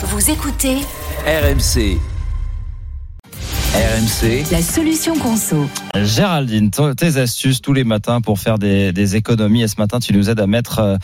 Vous écoutez RMC. RMC, la solution conso. Géraldine, tes astuces tous les matins pour faire des, des économies. Et ce matin, tu nous aides à mettre euh,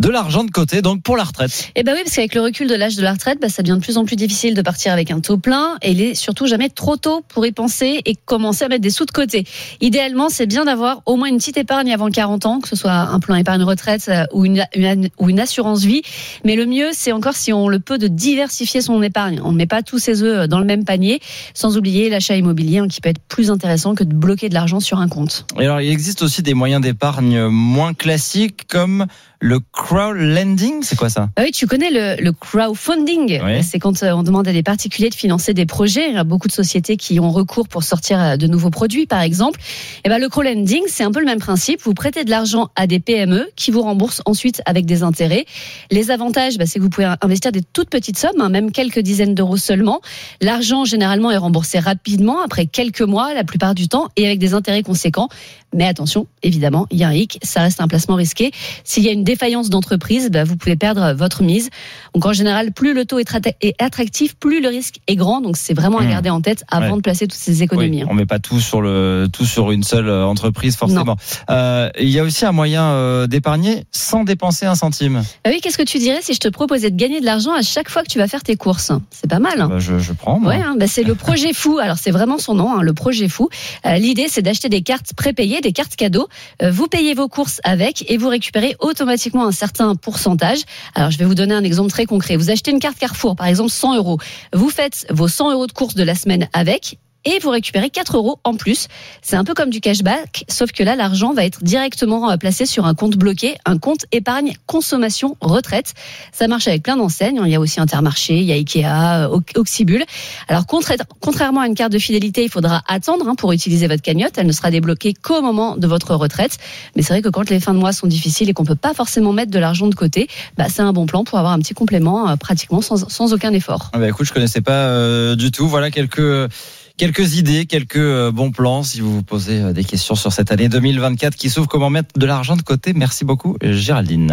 de l'argent de côté, donc pour la retraite. Eh ben oui, parce qu'avec le recul de l'âge de la retraite, bah, ça devient de plus en plus difficile de partir avec un taux plein et il est surtout jamais trop tôt pour y penser et commencer à mettre des sous de côté. Idéalement, c'est bien d'avoir au moins une petite épargne avant 40 ans, que ce soit un plan épargne retraite euh, ou une, une- ou une assurance vie. Mais le mieux, c'est encore si on le peut de diversifier son épargne. On ne met pas tous ses œufs dans le même panier, sans oublier l'achat immobilier hein, qui peut être plus intéressant que de bloquer de l'argent sur un compte. Et alors, il existe aussi des moyens d'épargne moins classiques comme le crowdlending. C'est quoi ça Ah oui, tu connais le, le crowdfunding. Oui. C'est quand euh, on demande à des particuliers de financer des projets. Il y a beaucoup de sociétés qui ont recours pour sortir euh, de nouveaux produits, par exemple. Et ben, le crowdlending, c'est un peu le même principe. Vous prêtez de l'argent à des PME qui vous remboursent ensuite avec des intérêts. Les avantages, bah, c'est que vous pouvez investir des toutes petites sommes, hein, même quelques dizaines d'euros seulement. L'argent, généralement, est remboursé rapidement, après quelques mois, la plupart du temps, et avec des intérêts conséquents. Mais attention, évidemment, il y a un hic, ça reste un placement risqué. S'il y a une défaillance d'entreprise, bah, vous pouvez perdre votre mise. Donc en général, plus le taux est tra- est attractif, plus le risque est grand. Donc c'est vraiment à Mmh. garder en tête avant Ouais. de placer toutes ces économies. Oui, hein. on met pas tout sur le tout sur une seule euh, entreprise forcément. Euh, il y a aussi un moyen euh, d'épargner sans dépenser un centime. Ah oui, qu'est-ce que tu dirais si je te proposais de gagner de l'argent à chaque fois que tu vas faire tes courses? C'est pas mal. hein Bah, je, je prends. Moi. Ouais, hein, bah c'est le projet fou. Alors c'est vraiment son nom, hein, le projet fou. Euh, L'idée, c'est d'acheter des cartes prépayées, des cartes cadeaux. Euh, vous payez vos courses avec et vous récupérez automatiquement un certain pourcentage. Alors je vais vous donner un exemple très concret. Vous achetez une carte Carrefour, par exemple 100 euros. Vous faites vos 100 euros de courses de la semaine avec. Et vous récupérez 4 euros en plus. C'est un peu comme du cashback, sauf que là, l'argent va être directement placé sur un compte bloqué, un compte épargne consommation retraite. Ça marche avec plein d'enseignes. Il y a aussi Intermarché, il y a Ikea, euh, Ox- Oxybul. Alors, contra- contrairement à une carte de fidélité, il faudra attendre hein, pour utiliser votre cagnotte. Elle ne sera débloquée qu'au moment de votre retraite. Mais c'est vrai que quand les fins de mois sont difficiles et qu'on peut pas forcément mettre de l'argent de côté, bah, c'est un bon plan pour avoir un petit complément euh, pratiquement sans, sans aucun effort. Ah bah écoute, je connaissais pas euh, du tout. Voilà quelques quelques idées, quelques euh, bons plans. Si vous vous posez euh, des questions sur cette année 2024 qui s'ouvre, comment mettre de l'argent de côté? Merci beaucoup, Géraldine.